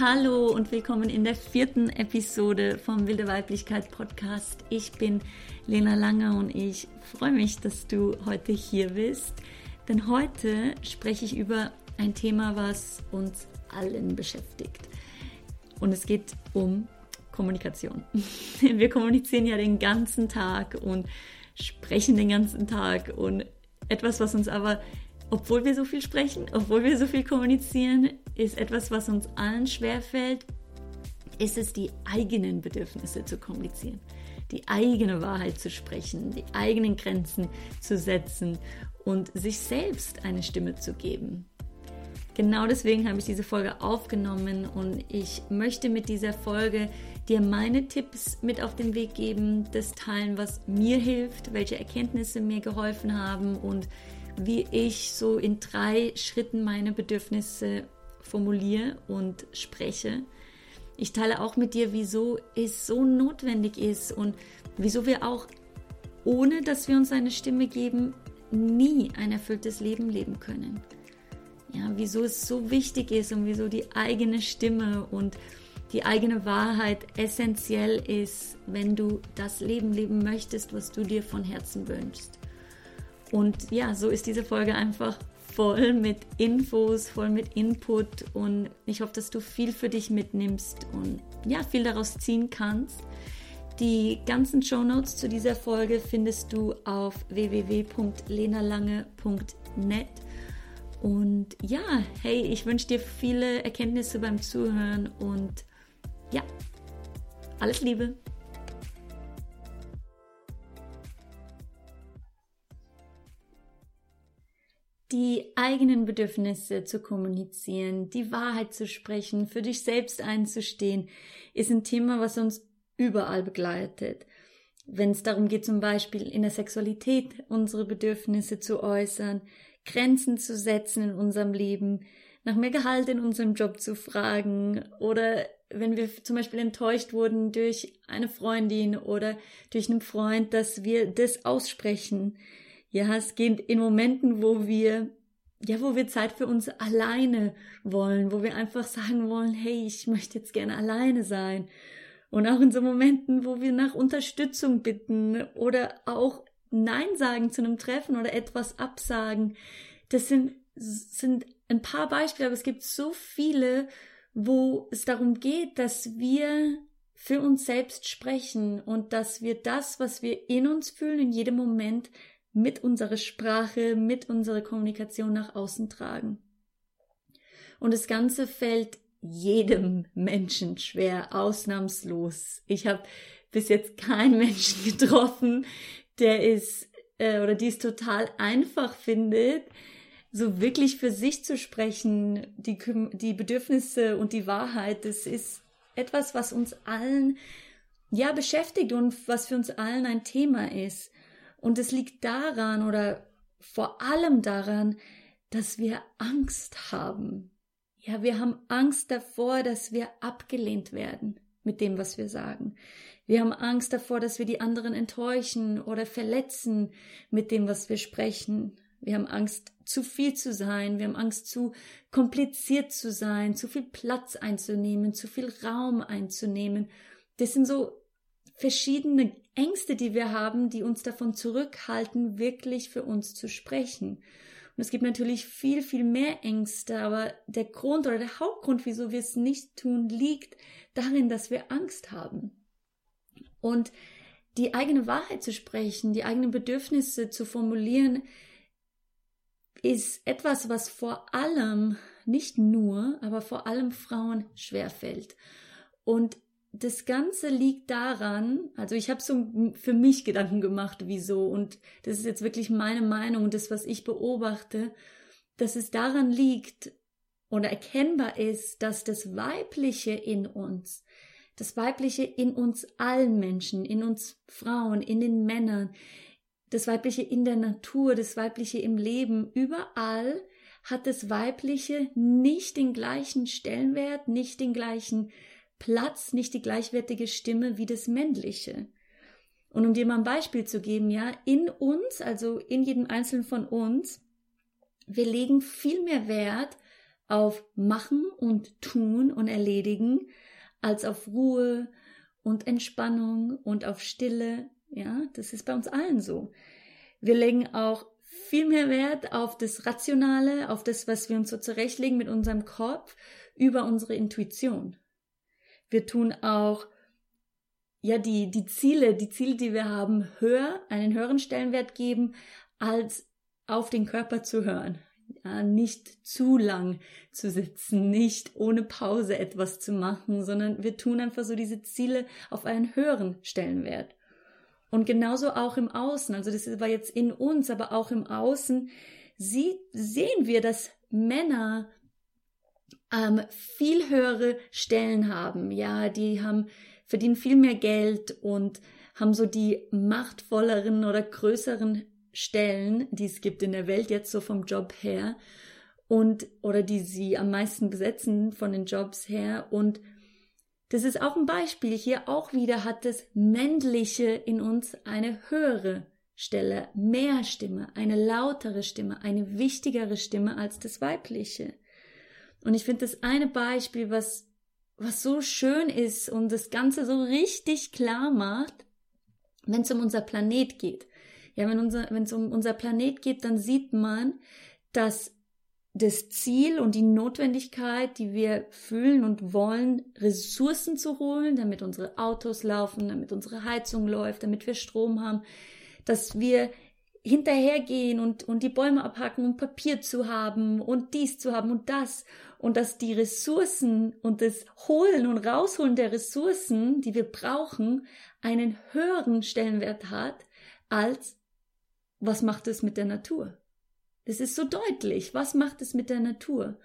Hallo und willkommen in der vierten Episode vom Wilde Weiblichkeit Podcast. Ich bin Lena Lange und ich freue mich, dass du heute hier bist. Denn heute spreche ich über ein Thema, was uns allen beschäftigt. Und es geht um Kommunikation. Wir kommunizieren ja den ganzen Tag und sprechen den ganzen Tag und etwas, was uns aber obwohl wir so viel sprechen, obwohl wir so viel kommunizieren, ist etwas, was uns allen schwerfällt, ist es, die eigenen Bedürfnisse zu kommunizieren, die eigene Wahrheit zu sprechen, die eigenen Grenzen zu setzen und sich selbst eine Stimme zu geben. Genau deswegen habe ich diese Folge aufgenommen und ich möchte mit dieser Folge dir meine Tipps mit auf den Weg geben, das teilen, was mir hilft, welche Erkenntnisse mir geholfen haben und wie ich so in drei Schritten meine Bedürfnisse formuliere und spreche. Ich teile auch mit dir, wieso es so notwendig ist und wieso wir auch, ohne dass wir uns eine Stimme geben, nie ein erfülltes Leben leben können. Ja, wieso es so wichtig ist und wieso die eigene Stimme und die eigene Wahrheit essentiell ist, wenn du das Leben leben möchtest, was du dir von Herzen wünschst. Und ja, so ist diese Folge einfach voll mit Infos, voll mit Input und ich hoffe, dass du viel für dich mitnimmst und ja, viel daraus ziehen kannst. Die ganzen Show Notes zu dieser Folge findest du auf www.lenalange.net. Und ja, hey, ich wünsche dir viele Erkenntnisse beim Zuhören und ja, alles Liebe. Die eigenen Bedürfnisse zu kommunizieren, die Wahrheit zu sprechen, für dich selbst einzustehen, ist ein Thema, was uns überall begleitet. Wenn es darum geht, zum Beispiel in der Sexualität unsere Bedürfnisse zu äußern, Grenzen zu setzen in unserem Leben, nach mehr Gehalt in unserem Job zu fragen oder wenn wir zum Beispiel enttäuscht wurden durch eine Freundin oder durch einen Freund, dass wir das aussprechen, ja, es geht in Momenten, wo wir, ja, wo wir Zeit für uns alleine wollen, wo wir einfach sagen wollen, hey, ich möchte jetzt gerne alleine sein. Und auch in so Momenten, wo wir nach Unterstützung bitten oder auch Nein sagen zu einem Treffen oder etwas absagen. Das sind, sind ein paar Beispiele, aber es gibt so viele, wo es darum geht, dass wir für uns selbst sprechen und dass wir das, was wir in uns fühlen, in jedem Moment mit unserer Sprache, mit unserer Kommunikation nach außen tragen. Und das Ganze fällt jedem Menschen schwer, ausnahmslos. Ich habe bis jetzt keinen Menschen getroffen, der ist äh, oder die es total einfach findet, so wirklich für sich zu sprechen, die, die Bedürfnisse und die Wahrheit, das ist etwas, was uns allen ja beschäftigt und was für uns allen ein Thema ist. Und es liegt daran oder vor allem daran, dass wir Angst haben. Ja, wir haben Angst davor, dass wir abgelehnt werden mit dem, was wir sagen. Wir haben Angst davor, dass wir die anderen enttäuschen oder verletzen mit dem, was wir sprechen. Wir haben Angst, zu viel zu sein. Wir haben Angst, zu kompliziert zu sein, zu viel Platz einzunehmen, zu viel Raum einzunehmen. Das sind so verschiedene Ängste, die wir haben, die uns davon zurückhalten, wirklich für uns zu sprechen. Und es gibt natürlich viel, viel mehr Ängste, aber der Grund oder der Hauptgrund, wieso wir es nicht tun, liegt darin, dass wir Angst haben. Und die eigene Wahrheit zu sprechen, die eigenen Bedürfnisse zu formulieren, ist etwas, was vor allem, nicht nur, aber vor allem Frauen schwerfällt. Und das Ganze liegt daran, also ich habe so für mich Gedanken gemacht, wieso, und das ist jetzt wirklich meine Meinung und das, was ich beobachte, dass es daran liegt oder erkennbar ist, dass das Weibliche in uns, das Weibliche in uns allen Menschen, in uns Frauen, in den Männern, das Weibliche in der Natur, das Weibliche im Leben, überall hat das Weibliche nicht den gleichen Stellenwert, nicht den gleichen Platz, nicht die gleichwertige Stimme wie das männliche. Und um dir mal ein Beispiel zu geben, ja, in uns, also in jedem Einzelnen von uns, wir legen viel mehr Wert auf Machen und Tun und Erledigen als auf Ruhe und Entspannung und auf Stille. Ja, das ist bei uns allen so. Wir legen auch viel mehr Wert auf das Rationale, auf das, was wir uns so zurechtlegen mit unserem Kopf, über unsere Intuition. Wir tun auch ja die die Ziele, die Ziele, die wir haben, höher, einen höheren Stellenwert geben, als auf den Körper zu hören. Ja, nicht zu lang zu sitzen, nicht ohne Pause etwas zu machen, sondern wir tun einfach so diese Ziele auf einen höheren Stellenwert. Und genauso auch im Außen, also das war jetzt in uns, aber auch im Außen, sie, sehen wir, dass Männer ähm, viel höhere Stellen haben. Ja, die haben, verdienen viel mehr Geld und haben so die machtvolleren oder größeren Stellen, die es gibt in der Welt jetzt so vom Job her und oder die sie am meisten besetzen von den Jobs her und das ist auch ein Beispiel. Hier auch wieder hat das Männliche in uns eine höhere Stelle, mehr Stimme, eine lautere Stimme, eine wichtigere Stimme als das Weibliche. Und ich finde das eine Beispiel, was, was so schön ist und das Ganze so richtig klar macht, wenn es um unser Planet geht. Ja, wenn unser, wenn es um unser Planet geht, dann sieht man, dass das Ziel und die Notwendigkeit, die wir fühlen und wollen, Ressourcen zu holen, damit unsere Autos laufen, damit unsere Heizung läuft, damit wir Strom haben, dass wir hinterhergehen und, und die Bäume abhacken, um Papier zu haben und dies zu haben und das und dass die Ressourcen und das Holen und Rausholen der Ressourcen, die wir brauchen, einen höheren Stellenwert hat als was macht es mit der Natur? Es ist so deutlich, was macht es mit der Natur?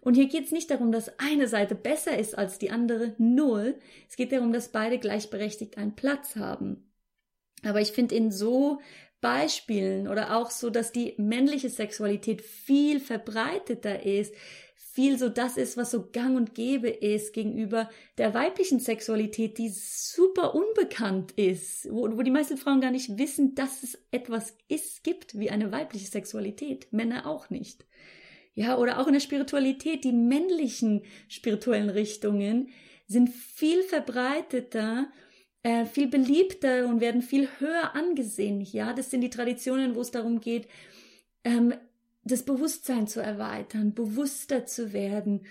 Und hier geht es nicht darum, dass eine Seite besser ist als die andere, null. Es geht darum, dass beide gleichberechtigt einen Platz haben. Aber ich finde in so Beispielen oder auch so, dass die männliche Sexualität viel verbreiteter ist, viel so das ist, was so gang und gäbe ist gegenüber der weiblichen Sexualität, die super unbekannt ist, wo, wo die meisten Frauen gar nicht wissen, dass es etwas ist, gibt wie eine weibliche Sexualität, Männer auch nicht. Ja, oder auch in der Spiritualität, die männlichen spirituellen Richtungen sind viel verbreiteter, äh, viel beliebter und werden viel höher angesehen. Ja, das sind die Traditionen, wo es darum geht, ähm, das Bewusstsein zu erweitern, bewusster zu werden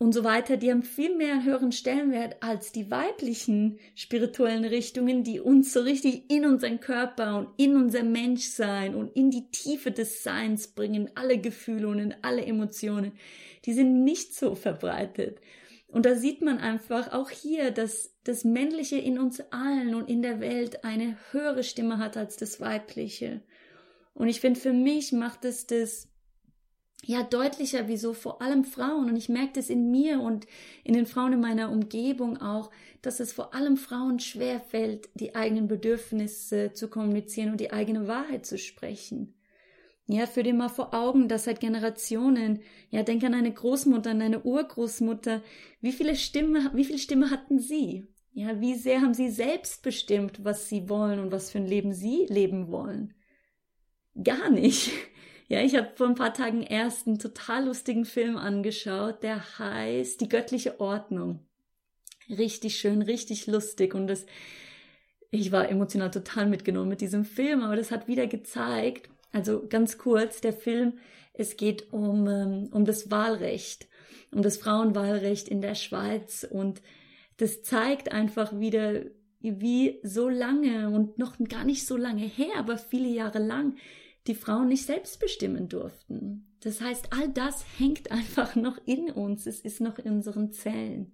und so weiter, die haben viel mehr höheren Stellenwert als die weiblichen spirituellen Richtungen, die uns so richtig in unseren Körper und in unser Menschsein und in die Tiefe des Seins bringen, alle Gefühle und in alle Emotionen. Die sind nicht so verbreitet. Und da sieht man einfach auch hier, dass das Männliche in uns allen und in der Welt eine höhere Stimme hat als das Weibliche. Und ich finde, für mich macht es das ja deutlicher, wieso vor allem Frauen, und ich merke das in mir und in den Frauen in meiner Umgebung auch, dass es vor allem Frauen schwer fällt, die eigenen Bedürfnisse zu kommunizieren und die eigene Wahrheit zu sprechen. Ja, für dir mal vor Augen, dass seit Generationen, ja, denk an eine Großmutter, an eine Urgroßmutter, wie viele Stimme, wie viel Stimme hatten sie? Ja, wie sehr haben sie selbst bestimmt, was sie wollen und was für ein Leben sie leben wollen? Gar nicht. Ja, ich habe vor ein paar Tagen erst einen total lustigen Film angeschaut, der heißt Die göttliche Ordnung. Richtig schön, richtig lustig und das, ich war emotional total mitgenommen mit diesem Film, aber das hat wieder gezeigt, also ganz kurz, der Film, es geht um, ähm, um das Wahlrecht, um das Frauenwahlrecht in der Schweiz und das zeigt einfach wieder, wie so lange und noch gar nicht so lange her, aber viele Jahre lang die Frauen nicht selbst bestimmen durften. Das heißt, all das hängt einfach noch in uns, es ist noch in unseren Zellen.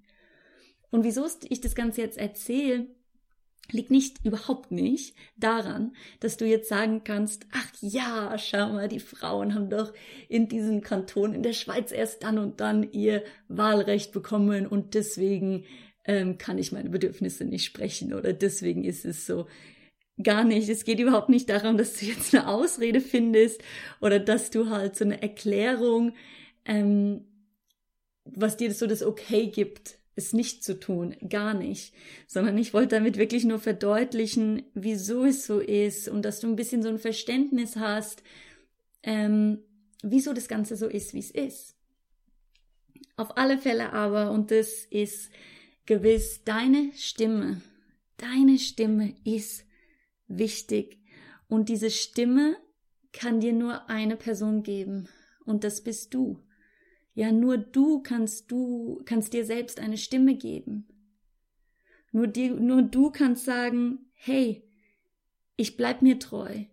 Und wieso ich das Ganze jetzt erzähle, liegt nicht, überhaupt nicht daran, dass du jetzt sagen kannst, ach ja, schau mal, die Frauen haben doch in diesem Kanton in der Schweiz erst dann und dann ihr Wahlrecht bekommen und deswegen ähm, kann ich meine Bedürfnisse nicht sprechen oder deswegen ist es so. Gar nicht. Es geht überhaupt nicht darum, dass du jetzt eine Ausrede findest oder dass du halt so eine Erklärung, ähm, was dir so das Okay gibt, es nicht zu tun. Gar nicht. Sondern ich wollte damit wirklich nur verdeutlichen, wieso es so ist und dass du ein bisschen so ein Verständnis hast, ähm, wieso das Ganze so ist, wie es ist. Auf alle Fälle aber, und das ist gewiss, deine Stimme, deine Stimme ist wichtig. Und diese Stimme kann dir nur eine Person geben. Und das bist du. Ja, nur du kannst du, kannst dir selbst eine Stimme geben. Nur, die, nur du kannst sagen, hey, ich bleib mir treu.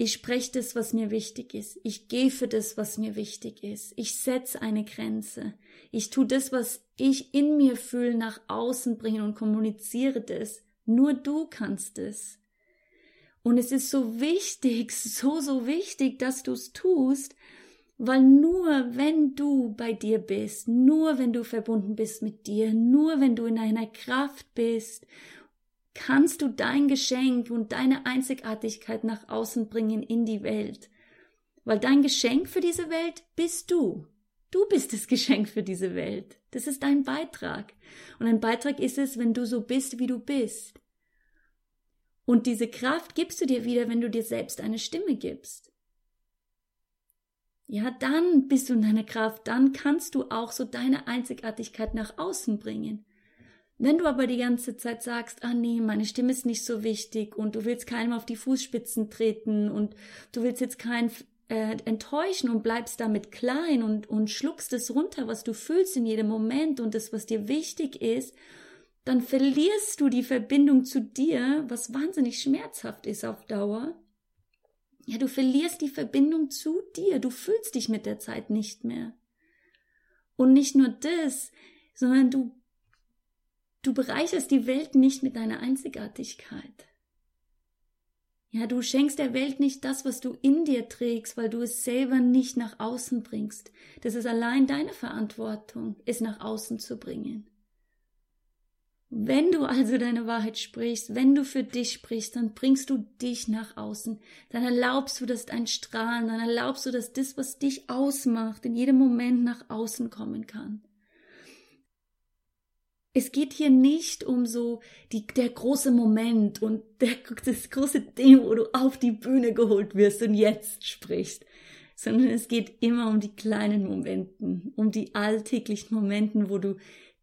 Ich spreche das, was mir wichtig ist. Ich gehe für das, was mir wichtig ist. Ich setze eine Grenze. Ich tue das, was ich in mir fühle, nach außen bringen und kommuniziere das. Nur du kannst es. Und es ist so wichtig, so, so wichtig, dass du es tust, weil nur wenn du bei dir bist, nur wenn du verbunden bist mit dir, nur wenn du in deiner Kraft bist kannst du dein Geschenk und deine Einzigartigkeit nach außen bringen in die Welt. Weil dein Geschenk für diese Welt bist du. Du bist das Geschenk für diese Welt. Das ist dein Beitrag. Und ein Beitrag ist es, wenn du so bist, wie du bist. Und diese Kraft gibst du dir wieder, wenn du dir selbst eine Stimme gibst. Ja, dann bist du in deiner Kraft, dann kannst du auch so deine Einzigartigkeit nach außen bringen. Wenn du aber die ganze Zeit sagst, ah nee, meine Stimme ist nicht so wichtig und du willst keinem auf die Fußspitzen treten und du willst jetzt keinen äh, enttäuschen und bleibst damit klein und, und schluckst es runter, was du fühlst in jedem Moment und das, was dir wichtig ist, dann verlierst du die Verbindung zu dir, was wahnsinnig schmerzhaft ist auf Dauer. Ja, du verlierst die Verbindung zu dir, du fühlst dich mit der Zeit nicht mehr. Und nicht nur das, sondern du Du bereicherst die Welt nicht mit deiner Einzigartigkeit. Ja, du schenkst der Welt nicht das, was du in dir trägst, weil du es selber nicht nach außen bringst. Das ist allein deine Verantwortung, es nach außen zu bringen. Wenn du also deine Wahrheit sprichst, wenn du für dich sprichst, dann bringst du dich nach außen. Dann erlaubst du, dass dein Strahlen, dann erlaubst du, dass das, was dich ausmacht, in jedem Moment nach außen kommen kann. Es geht hier nicht um so die, der große Moment und der, das große Ding, wo du auf die Bühne geholt wirst und jetzt sprichst, sondern es geht immer um die kleinen Momenten, um die alltäglichen Momenten, wo du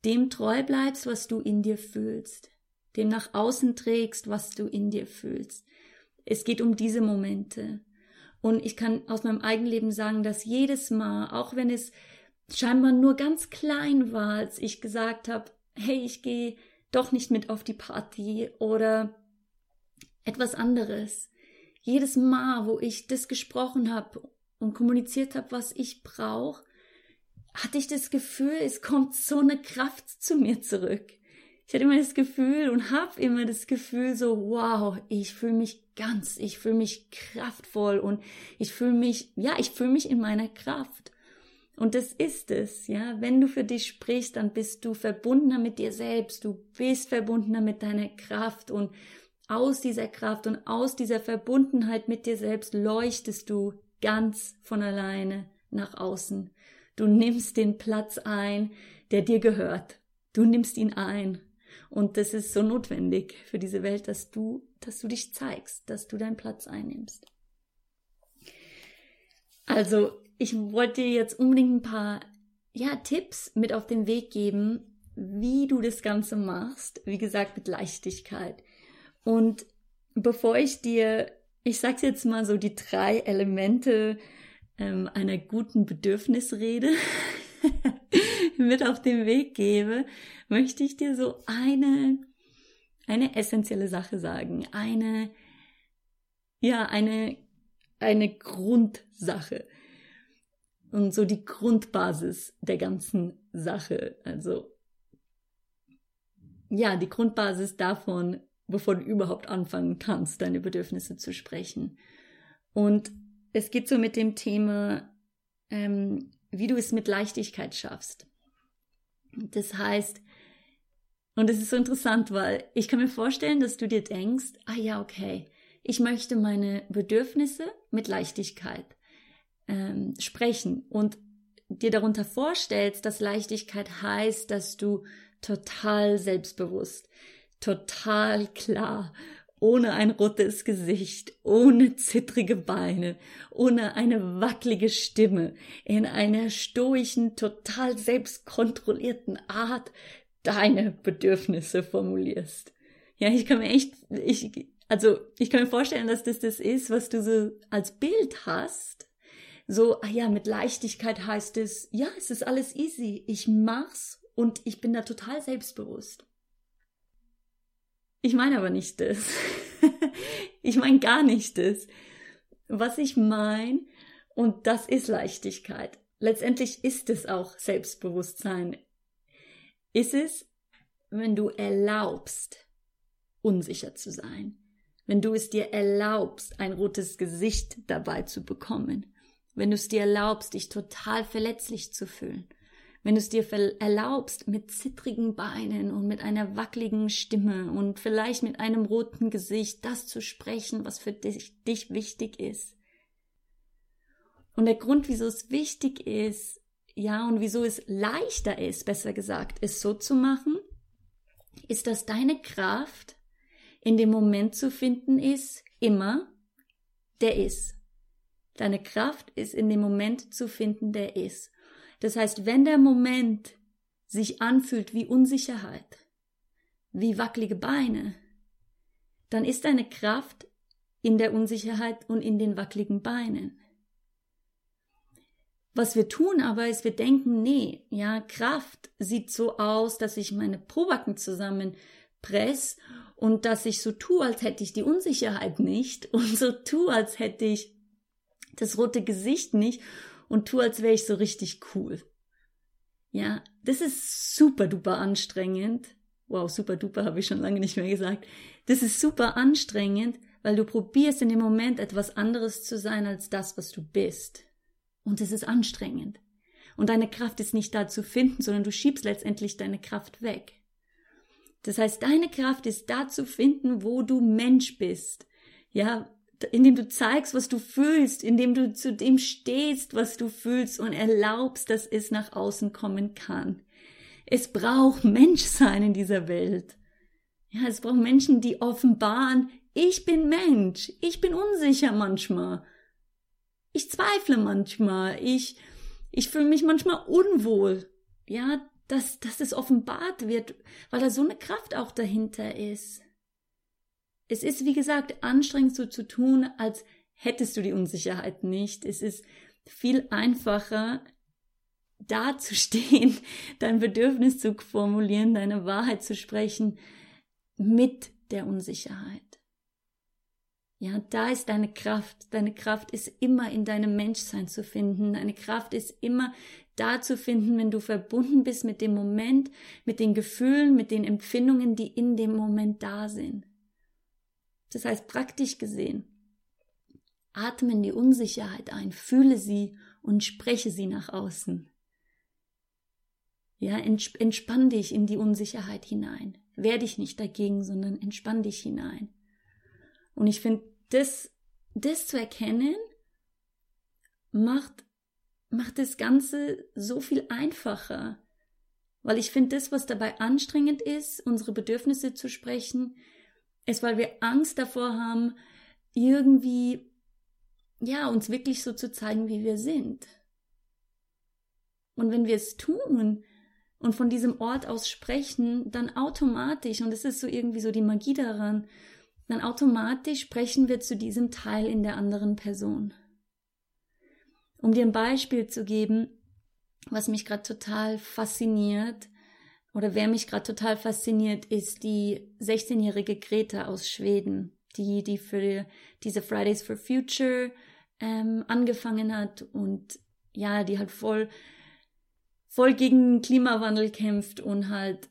dem treu bleibst, was du in dir fühlst, dem nach außen trägst, was du in dir fühlst. Es geht um diese Momente. Und ich kann aus meinem eigenen Leben sagen, dass jedes Mal, auch wenn es scheinbar nur ganz klein war, als ich gesagt habe, hey, ich gehe doch nicht mit auf die Party oder etwas anderes. Jedes Mal, wo ich das gesprochen habe und kommuniziert habe, was ich brauche, hatte ich das Gefühl, es kommt so eine Kraft zu mir zurück. Ich hatte immer das Gefühl und habe immer das Gefühl so, wow, ich fühle mich ganz, ich fühle mich kraftvoll und ich fühle mich, ja, ich fühle mich in meiner Kraft. Und das ist es, ja. Wenn du für dich sprichst, dann bist du verbundener mit dir selbst. Du bist verbundener mit deiner Kraft und aus dieser Kraft und aus dieser Verbundenheit mit dir selbst leuchtest du ganz von alleine nach außen. Du nimmst den Platz ein, der dir gehört. Du nimmst ihn ein. Und das ist so notwendig für diese Welt, dass du, dass du dich zeigst, dass du deinen Platz einnimmst. Also, ich wollte dir jetzt unbedingt ein paar ja, Tipps mit auf den Weg geben, wie du das Ganze machst. Wie gesagt, mit Leichtigkeit. Und bevor ich dir, ich sag's jetzt mal so, die drei Elemente ähm, einer guten Bedürfnisrede mit auf den Weg gebe, möchte ich dir so eine, eine essentielle Sache sagen. Eine, ja, eine, eine Grundsache und so die Grundbasis der ganzen Sache. Also ja, die Grundbasis davon, bevor du überhaupt anfangen kannst, deine Bedürfnisse zu sprechen. Und es geht so mit dem Thema, ähm, wie du es mit Leichtigkeit schaffst. Das heißt, und es ist so interessant, weil ich kann mir vorstellen, dass du dir denkst, ah ja, okay, ich möchte meine Bedürfnisse mit Leichtigkeit ähm, sprechen und dir darunter vorstellst, dass Leichtigkeit heißt, dass du total selbstbewusst, total klar ohne ein rotes Gesicht, ohne zittrige Beine, ohne eine wackelige Stimme, in einer stoischen, total selbstkontrollierten Art deine Bedürfnisse formulierst. Ja, ich kann mir echt, ich, also ich kann mir vorstellen, dass das das ist, was du so als Bild hast. So, ah ja, mit Leichtigkeit heißt es, ja, es ist alles easy. Ich mach's und ich bin da total selbstbewusst. Ich meine aber nicht das. ich meine gar nicht das. Was ich meine, und das ist Leichtigkeit. Letztendlich ist es auch Selbstbewusstsein. Ist es, wenn du erlaubst, unsicher zu sein. Wenn du es dir erlaubst, ein rotes Gesicht dabei zu bekommen. Wenn du es dir erlaubst, dich total verletzlich zu fühlen wenn du es dir erlaubst, mit zittrigen Beinen und mit einer wackeligen Stimme und vielleicht mit einem roten Gesicht das zu sprechen, was für dich, dich wichtig ist. Und der Grund, wieso es wichtig ist, ja, und wieso es leichter ist, besser gesagt, es so zu machen, ist, dass deine Kraft in dem Moment zu finden ist, immer, der ist. Deine Kraft ist in dem Moment zu finden, der ist. Das heißt, wenn der Moment sich anfühlt wie Unsicherheit, wie wackelige Beine, dann ist deine Kraft in der Unsicherheit und in den wackeligen Beinen. Was wir tun aber, ist, wir denken, nee, ja, Kraft sieht so aus, dass ich meine Probacken zusammenpresse und dass ich so tue, als hätte ich die Unsicherheit nicht und so tue, als hätte ich das rote Gesicht nicht und tu, als wäre ich so richtig cool. Ja, das ist super duper anstrengend. Wow, super duper habe ich schon lange nicht mehr gesagt. Das ist super anstrengend, weil du probierst in dem Moment etwas anderes zu sein als das, was du bist. Und es ist anstrengend. Und deine Kraft ist nicht da zu finden, sondern du schiebst letztendlich deine Kraft weg. Das heißt, deine Kraft ist da zu finden, wo du Mensch bist. Ja, indem du zeigst, was du fühlst, indem du zu dem stehst, was du fühlst und erlaubst, dass es nach außen kommen kann. Es braucht Menschsein in dieser Welt. Ja, es braucht Menschen, die offenbaren, ich bin Mensch, ich bin unsicher manchmal. Ich zweifle manchmal, ich, ich fühle mich manchmal unwohl. Ja, dass, dass es offenbart wird, weil da so eine Kraft auch dahinter ist. Es ist, wie gesagt, anstrengend so zu tun, als hättest du die Unsicherheit nicht. Es ist viel einfacher, da zu stehen, dein Bedürfnis zu formulieren, deine Wahrheit zu sprechen mit der Unsicherheit. Ja, da ist deine Kraft. Deine Kraft ist immer in deinem Menschsein zu finden. Deine Kraft ist immer da zu finden, wenn du verbunden bist mit dem Moment, mit den Gefühlen, mit den Empfindungen, die in dem Moment da sind. Das heißt praktisch gesehen, atme in die Unsicherheit ein, fühle sie und spreche sie nach außen. Ja, entspann dich in die Unsicherheit hinein. Wehr dich nicht dagegen, sondern entspann dich hinein. Und ich finde, das, das zu erkennen, macht, macht das Ganze so viel einfacher. Weil ich finde, das, was dabei anstrengend ist, unsere Bedürfnisse zu sprechen, ist, weil wir Angst davor haben, irgendwie, ja, uns wirklich so zu zeigen, wie wir sind. Und wenn wir es tun und von diesem Ort aus sprechen, dann automatisch, und das ist so irgendwie so die Magie daran, dann automatisch sprechen wir zu diesem Teil in der anderen Person. Um dir ein Beispiel zu geben, was mich gerade total fasziniert, oder wer mich gerade total fasziniert, ist die 16-jährige Greta aus Schweden, die, die für diese Fridays for Future ähm, angefangen hat und ja, die halt voll, voll gegen Klimawandel kämpft und halt,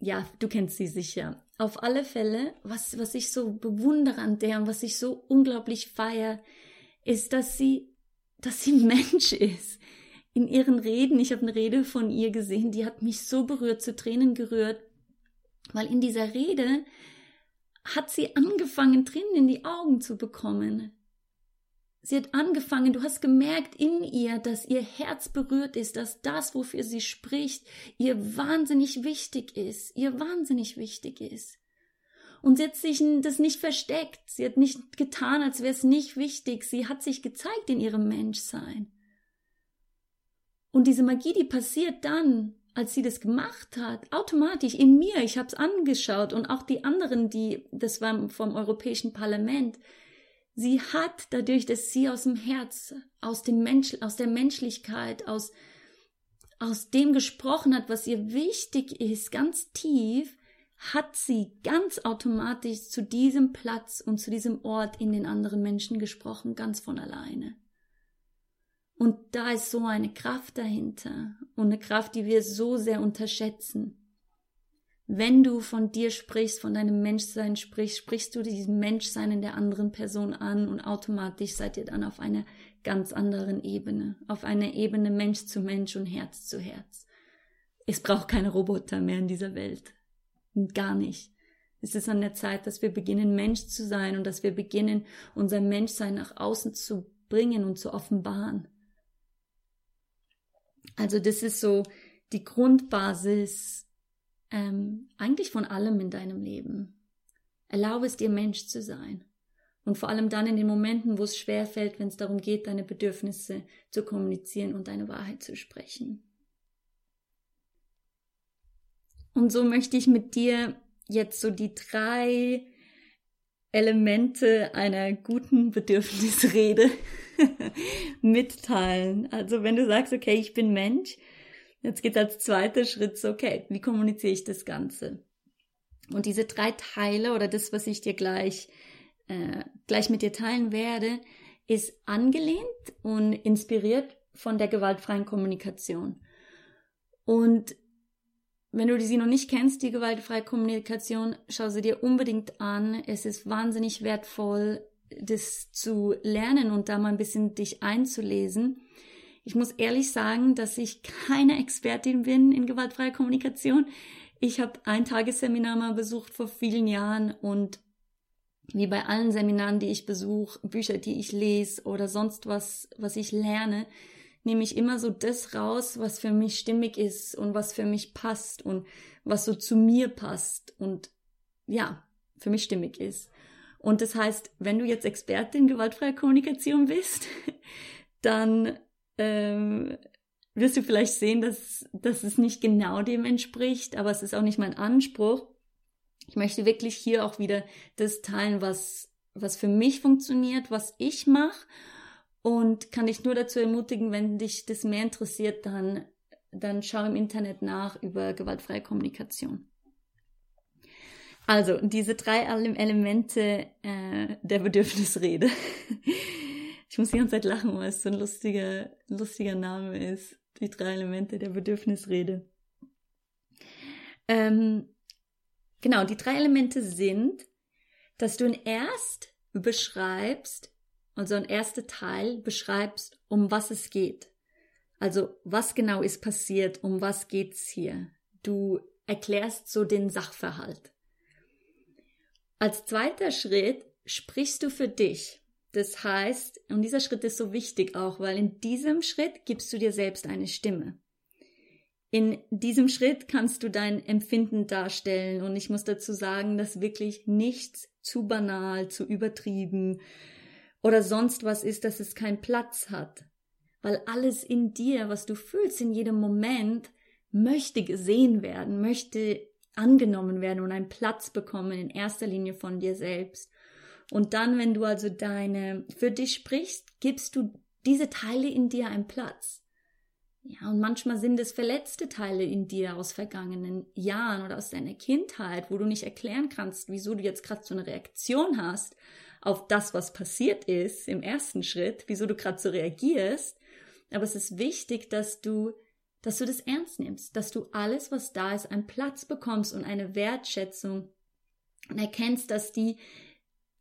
ja, du kennst sie sicher. Auf alle Fälle, was, was ich so bewundere an der und was ich so unglaublich feier, ist, dass sie, dass sie Mensch ist in ihren Reden, ich habe eine Rede von ihr gesehen, die hat mich so berührt, zu Tränen gerührt, weil in dieser Rede hat sie angefangen, Tränen in die Augen zu bekommen. Sie hat angefangen, du hast gemerkt in ihr, dass ihr Herz berührt ist, dass das, wofür sie spricht, ihr wahnsinnig wichtig ist, ihr wahnsinnig wichtig ist. Und sie hat sich das nicht versteckt. Sie hat nicht getan, als wäre es nicht wichtig. Sie hat sich gezeigt in ihrem Menschsein. Und diese Magie, die passiert dann, als sie das gemacht hat, automatisch in mir, ich habe es angeschaut und auch die anderen, die, das war vom Europäischen Parlament, sie hat dadurch, dass sie aus dem Herz, aus dem Mensch, aus der Menschlichkeit, aus, aus dem gesprochen hat, was ihr wichtig ist, ganz tief, hat sie ganz automatisch zu diesem Platz und zu diesem Ort in den anderen Menschen gesprochen, ganz von alleine. Und da ist so eine Kraft dahinter und eine Kraft, die wir so sehr unterschätzen. Wenn du von dir sprichst, von deinem Menschsein sprichst, sprichst du diesem Menschsein in der anderen Person an und automatisch seid ihr dann auf einer ganz anderen Ebene, auf einer Ebene Mensch zu Mensch und Herz zu Herz. Es braucht keine Roboter mehr in dieser Welt. Gar nicht. Es ist an der Zeit, dass wir beginnen, Mensch zu sein und dass wir beginnen, unser Menschsein nach außen zu bringen und zu offenbaren. Also das ist so die Grundbasis ähm, eigentlich von allem in deinem Leben. Erlaube es dir, Mensch zu sein. Und vor allem dann in den Momenten, wo es schwer fällt, wenn es darum geht, deine Bedürfnisse zu kommunizieren und deine Wahrheit zu sprechen. Und so möchte ich mit dir jetzt so die drei Elemente einer guten Bedürfnisrede mitteilen. Also wenn du sagst, okay, ich bin Mensch, jetzt geht als zweiter Schritt so, okay, wie kommuniziere ich das Ganze? Und diese drei Teile oder das, was ich dir gleich, äh, gleich mit dir teilen werde, ist angelehnt und inspiriert von der gewaltfreien Kommunikation. Und wenn du sie noch nicht kennst, die gewaltfreie Kommunikation, schau sie dir unbedingt an. Es ist wahnsinnig wertvoll, das zu lernen und da mal ein bisschen dich einzulesen. Ich muss ehrlich sagen, dass ich keine Expertin bin in gewaltfreier Kommunikation. Ich habe ein Tagesseminar mal besucht vor vielen Jahren und wie bei allen Seminaren, die ich besuche, Bücher, die ich lese oder sonst was, was ich lerne, nehme ich immer so das raus, was für mich stimmig ist und was für mich passt und was so zu mir passt und ja, für mich stimmig ist. Und das heißt, wenn du jetzt Expertin gewaltfreier Kommunikation bist, dann ähm, wirst du vielleicht sehen, dass, dass es nicht genau dem entspricht, aber es ist auch nicht mein Anspruch. Ich möchte wirklich hier auch wieder das teilen, was, was für mich funktioniert, was ich mache und kann dich nur dazu ermutigen, wenn dich das mehr interessiert, dann, dann schau im Internet nach über gewaltfreie Kommunikation. Also, diese drei Elemente äh, der Bedürfnisrede. ich muss die ganze Zeit lachen, weil es so ein lustiger, lustiger Name ist. Die drei Elemente der Bedürfnisrede. Ähm, genau, die drei Elemente sind, dass du erst beschreibst, also ein erster Teil beschreibst, um was es geht. Also was genau ist passiert, um was geht's hier. Du erklärst so den Sachverhalt. Als zweiter Schritt sprichst du für dich. Das heißt, und dieser Schritt ist so wichtig auch, weil in diesem Schritt gibst du dir selbst eine Stimme. In diesem Schritt kannst du dein Empfinden darstellen und ich muss dazu sagen, dass wirklich nichts zu banal, zu übertrieben, oder sonst was ist, dass es keinen Platz hat. Weil alles in dir, was du fühlst in jedem Moment, möchte gesehen werden, möchte angenommen werden und einen Platz bekommen in erster Linie von dir selbst. Und dann, wenn du also deine, für dich sprichst, gibst du diese Teile in dir einen Platz. Ja, und manchmal sind es verletzte Teile in dir aus vergangenen Jahren oder aus deiner Kindheit, wo du nicht erklären kannst, wieso du jetzt gerade so eine Reaktion hast auf das, was passiert ist im ersten Schritt, wieso du gerade so reagierst. Aber es ist wichtig, dass du, dass du das ernst nimmst, dass du alles, was da ist, einen Platz bekommst und eine Wertschätzung und erkennst, dass die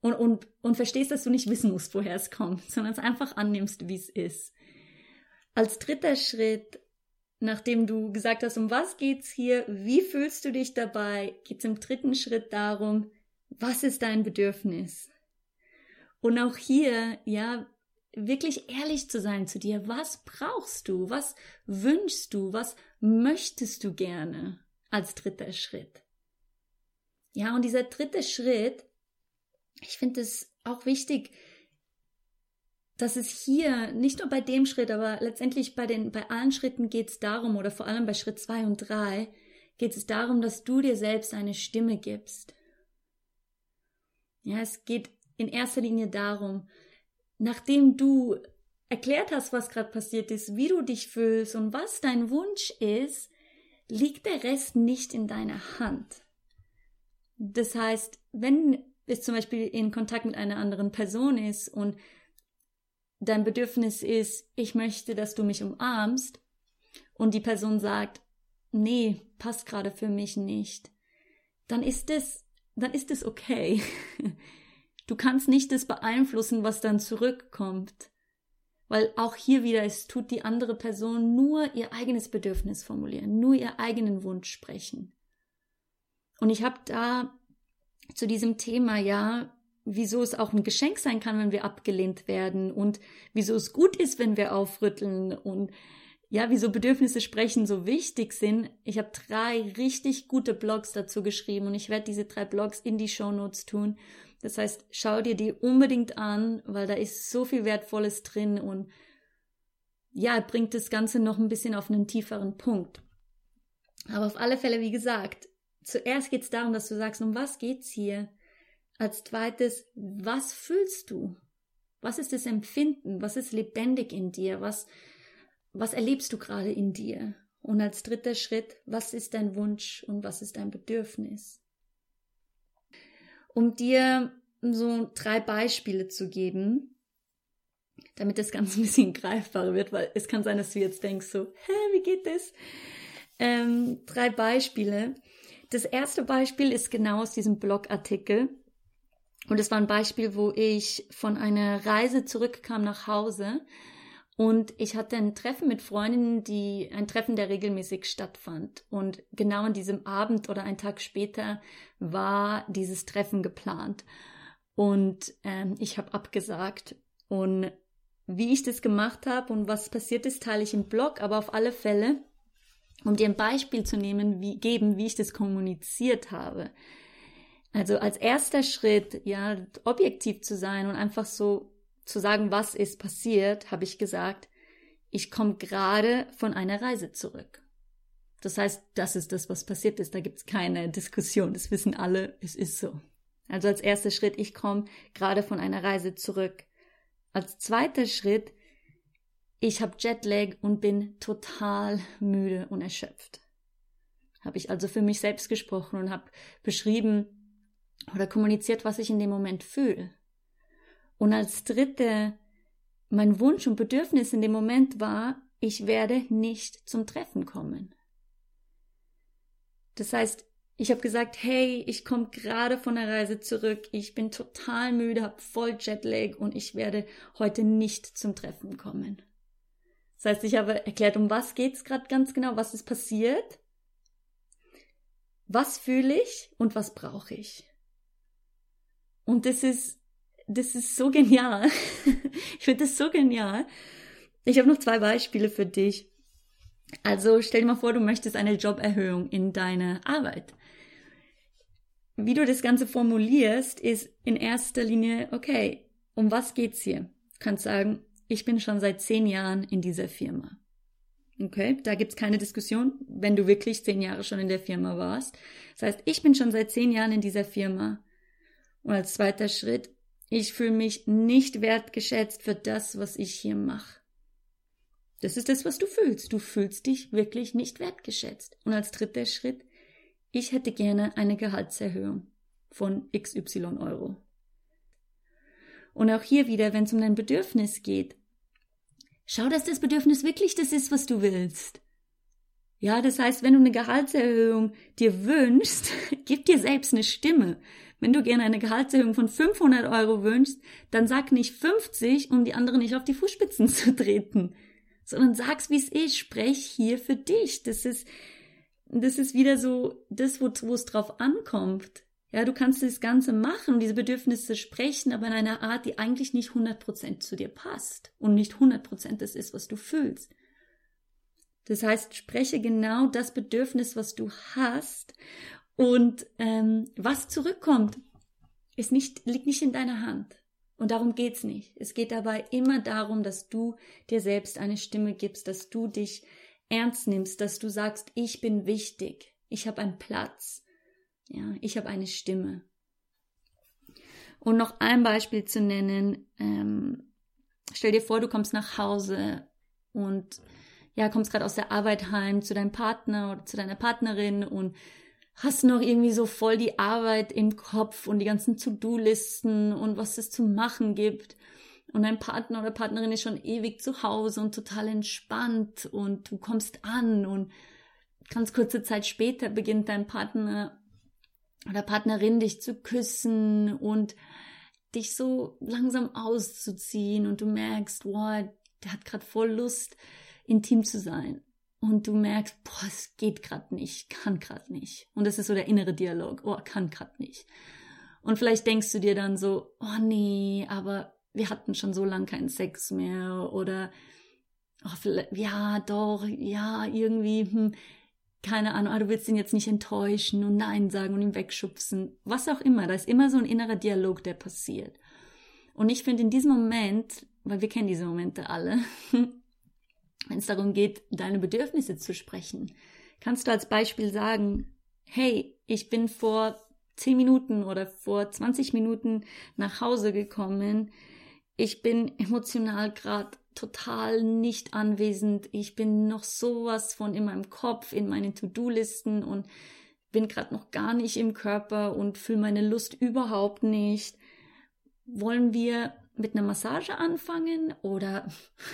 und, und, und verstehst, dass du nicht wissen musst, woher es kommt, sondern es einfach annimmst, wie es ist. Als dritter Schritt, nachdem du gesagt hast, um was geht's hier, wie fühlst du dich dabei, geht's im dritten Schritt darum, was ist dein Bedürfnis? Und auch hier, ja, wirklich ehrlich zu sein zu dir. Was brauchst du? Was wünschst du? Was möchtest du gerne als dritter Schritt? Ja, und dieser dritte Schritt, ich finde es auch wichtig, dass es hier, nicht nur bei dem Schritt, aber letztendlich bei den, bei allen Schritten geht es darum, oder vor allem bei Schritt zwei und drei, geht es darum, dass du dir selbst eine Stimme gibst. Ja, es geht in erster Linie darum, nachdem du erklärt hast, was gerade passiert ist, wie du dich fühlst und was dein Wunsch ist, liegt der Rest nicht in deiner Hand. Das heißt, wenn es zum Beispiel in Kontakt mit einer anderen Person ist und dein Bedürfnis ist, ich möchte, dass du mich umarmst, und die Person sagt, nee, passt gerade für mich nicht, dann ist es, dann ist es okay. Du kannst nicht das beeinflussen, was dann zurückkommt. Weil auch hier wieder, es tut die andere Person nur ihr eigenes Bedürfnis formulieren, nur ihr eigenen Wunsch sprechen. Und ich habe da zu diesem Thema ja, wieso es auch ein Geschenk sein kann, wenn wir abgelehnt werden und wieso es gut ist, wenn wir aufrütteln und ja, wieso Bedürfnisse sprechen so wichtig sind. Ich habe drei richtig gute Blogs dazu geschrieben und ich werde diese drei Blogs in die Show Notes tun. Das heißt, schau dir die unbedingt an, weil da ist so viel Wertvolles drin und ja, bringt das Ganze noch ein bisschen auf einen tieferen Punkt. Aber auf alle Fälle, wie gesagt, zuerst geht es darum, dass du sagst, um was geht's hier? Als zweites, was fühlst du? Was ist das Empfinden? Was ist lebendig in dir? Was was erlebst du gerade in dir? Und als dritter Schritt, was ist dein Wunsch und was ist dein Bedürfnis? Um dir so drei Beispiele zu geben, damit das Ganze ein bisschen greifbarer wird, weil es kann sein, dass du jetzt denkst so, hä, wie geht das? Ähm, drei Beispiele. Das erste Beispiel ist genau aus diesem Blogartikel. Und es war ein Beispiel, wo ich von einer Reise zurückkam nach Hause und ich hatte ein Treffen mit Freundinnen, die ein Treffen, der regelmäßig stattfand. Und genau an diesem Abend oder einen Tag später war dieses Treffen geplant. Und ähm, ich habe abgesagt. Und wie ich das gemacht habe und was passiert ist, teile ich im Blog. Aber auf alle Fälle, um dir ein Beispiel zu nehmen, wie geben, wie ich das kommuniziert habe. Also als erster Schritt, ja, objektiv zu sein und einfach so zu sagen, was ist passiert, habe ich gesagt, ich komme gerade von einer Reise zurück. Das heißt, das ist das, was passiert ist. Da gibt es keine Diskussion. Das wissen alle. Es ist so. Also als erster Schritt, ich komme gerade von einer Reise zurück. Als zweiter Schritt, ich habe Jetlag und bin total müde und erschöpft. Habe ich also für mich selbst gesprochen und habe beschrieben oder kommuniziert, was ich in dem Moment fühle. Und als dritte, mein Wunsch und Bedürfnis in dem Moment war, ich werde nicht zum Treffen kommen. Das heißt, ich habe gesagt, hey, ich komme gerade von der Reise zurück, ich bin total müde, habe voll Jetlag und ich werde heute nicht zum Treffen kommen. Das heißt, ich habe erklärt, um was geht's gerade ganz genau, was ist passiert, was fühle ich und was brauche ich. Und das ist das ist so genial. ich finde das so genial. Ich habe noch zwei Beispiele für dich. Also stell dir mal vor, du möchtest eine Joberhöhung in deiner Arbeit. Wie du das Ganze formulierst, ist in erster Linie, okay, um was geht's hier? Du kannst sagen, ich bin schon seit zehn Jahren in dieser Firma. Okay, da gibt's keine Diskussion, wenn du wirklich zehn Jahre schon in der Firma warst. Das heißt, ich bin schon seit zehn Jahren in dieser Firma. Und als zweiter Schritt, ich fühle mich nicht wertgeschätzt für das, was ich hier mache. Das ist das, was du fühlst. Du fühlst dich wirklich nicht wertgeschätzt. Und als dritter Schritt, ich hätte gerne eine Gehaltserhöhung von XY Euro. Und auch hier wieder, wenn es um dein Bedürfnis geht, schau, dass das Bedürfnis wirklich das ist, was du willst. Ja, das heißt, wenn du eine Gehaltserhöhung dir wünschst, gib dir selbst eine Stimme. Wenn du gerne eine Gehaltserhöhung von 500 Euro wünschst, dann sag nicht 50, um die anderen nicht auf die Fußspitzen zu treten, sondern sag's, wie es ist. Sprech hier für dich. Das ist, das ist wieder so das, wo, es drauf ankommt. Ja, du kannst das Ganze machen diese Bedürfnisse sprechen, aber in einer Art, die eigentlich nicht 100% zu dir passt und nicht 100% das ist, was du fühlst. Das heißt, spreche genau das Bedürfnis, was du hast Und ähm, was zurückkommt, ist nicht, liegt nicht in deiner Hand. Und darum geht's nicht. Es geht dabei immer darum, dass du dir selbst eine Stimme gibst, dass du dich ernst nimmst, dass du sagst, ich bin wichtig, ich habe einen Platz, ja, ich habe eine Stimme. Und noch ein Beispiel zu nennen, ähm, stell dir vor, du kommst nach Hause und ja, kommst gerade aus der Arbeit heim zu deinem Partner oder zu deiner Partnerin und hast noch irgendwie so voll die Arbeit im Kopf und die ganzen To-Do-Listen und was es zu machen gibt. Und dein Partner oder Partnerin ist schon ewig zu Hause und total entspannt und du kommst an und ganz kurze Zeit später beginnt dein Partner oder Partnerin dich zu küssen und dich so langsam auszuziehen und du merkst, wow, der hat gerade voll Lust, intim zu sein. Und du merkst, boah, es geht gerade nicht, kann gerade nicht. Und das ist so der innere Dialog, oh, kann gerade nicht. Und vielleicht denkst du dir dann so, oh nee, aber wir hatten schon so lange keinen Sex mehr oder oh, ja, doch, ja, irgendwie, hm, keine Ahnung, ah, du willst ihn jetzt nicht enttäuschen und Nein sagen und ihn wegschubsen, was auch immer. Da ist immer so ein innerer Dialog, der passiert. Und ich finde in diesem Moment, weil wir kennen diese Momente alle, wenn es darum geht, deine Bedürfnisse zu sprechen, kannst du als Beispiel sagen, hey, ich bin vor 10 Minuten oder vor 20 Minuten nach Hause gekommen. Ich bin emotional gerade total nicht anwesend. Ich bin noch sowas von in meinem Kopf, in meinen To-Do-Listen und bin gerade noch gar nicht im Körper und fühle meine Lust überhaupt nicht. Wollen wir mit einer Massage anfangen oder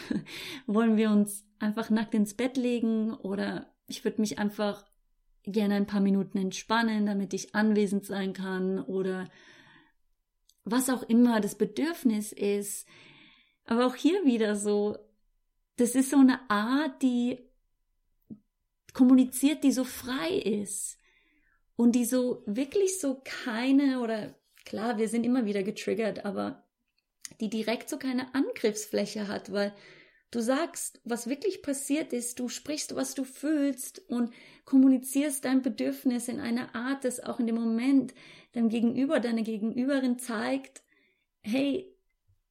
wollen wir uns einfach nackt ins Bett legen oder ich würde mich einfach gerne ein paar Minuten entspannen, damit ich anwesend sein kann oder was auch immer das Bedürfnis ist. Aber auch hier wieder so, das ist so eine Art, die kommuniziert, die so frei ist und die so wirklich so keine oder klar, wir sind immer wieder getriggert, aber die direkt so keine Angriffsfläche hat, weil du sagst, was wirklich passiert ist, du sprichst, was du fühlst und kommunizierst dein Bedürfnis in einer Art, das auch in dem Moment deinem Gegenüber, deine Gegenüberin zeigt, hey,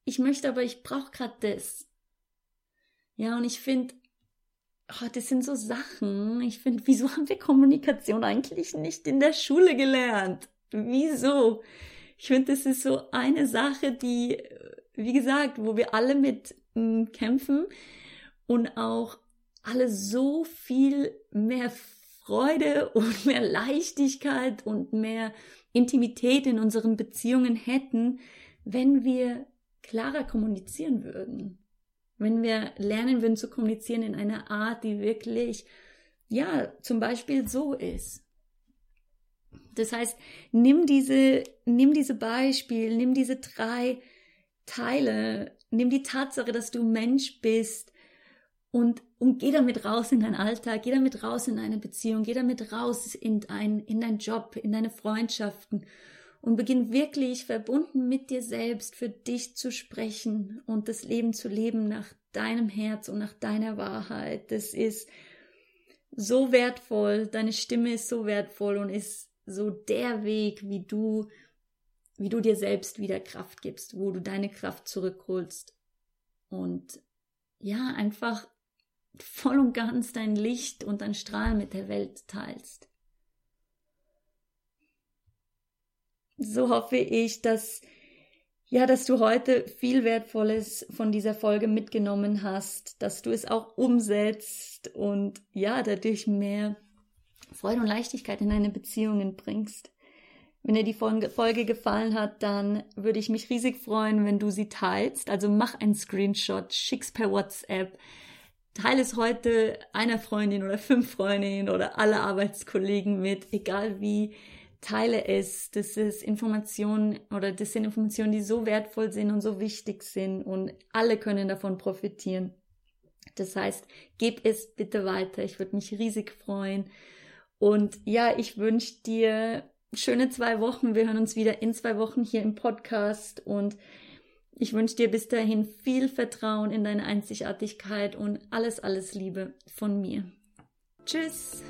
ich möchte aber, ich brauche gerade das. Ja, und ich finde, oh, das sind so Sachen. Ich finde, wieso haben wir Kommunikation eigentlich nicht in der Schule gelernt? Wieso? Ich finde, das ist so eine Sache, die, wie gesagt, wo wir alle mit m, hm, kämpfen und auch alle so viel mehr Freude und mehr Leichtigkeit und mehr Intimität in unseren Beziehungen hätten, wenn wir klarer kommunizieren würden. Wenn wir lernen würden zu kommunizieren in einer Art, die wirklich, ja, zum Beispiel so ist. Das heißt, nimm diese, nimm diese Beispiel, nimm diese drei Teile, nimm die Tatsache, dass du Mensch bist und, und geh damit raus in deinen Alltag, geh damit raus in deine Beziehung, geh damit raus in dein, in deinen Job, in deine Freundschaften und beginn wirklich verbunden mit dir selbst für dich zu sprechen und das Leben zu leben nach deinem Herz und nach deiner Wahrheit. Das ist so wertvoll, deine Stimme ist so wertvoll und ist so der Weg, wie du wie du dir selbst wieder Kraft gibst, wo du deine Kraft zurückholst und ja, einfach voll und ganz dein Licht und dein Strahlen mit der Welt teilst. so hoffe ich, dass ja, dass du heute viel Wertvolles von dieser Folge mitgenommen hast, dass du es auch umsetzt und ja, dadurch mehr Freude und Leichtigkeit in deine Beziehungen bringst. Wenn dir die Folge gefallen hat, dann würde ich mich riesig freuen, wenn du sie teilst. Also mach einen Screenshot, schick's per WhatsApp. Teile es heute einer Freundin oder fünf Freundinnen oder alle Arbeitskollegen mit, egal wie teile es. Das ist Informationen oder das sind Informationen, die so wertvoll sind und so wichtig sind und alle können davon profitieren. Das heißt, gib es bitte weiter. Ich würde mich riesig freuen. Und ja, ich wünsche dir schöne zwei Wochen. Wir hören uns wieder in zwei Wochen hier im Podcast und ich wünsche dir bis dahin viel Vertrauen in deine Einzigartigkeit und alles, alles Liebe von mir. Tschüss!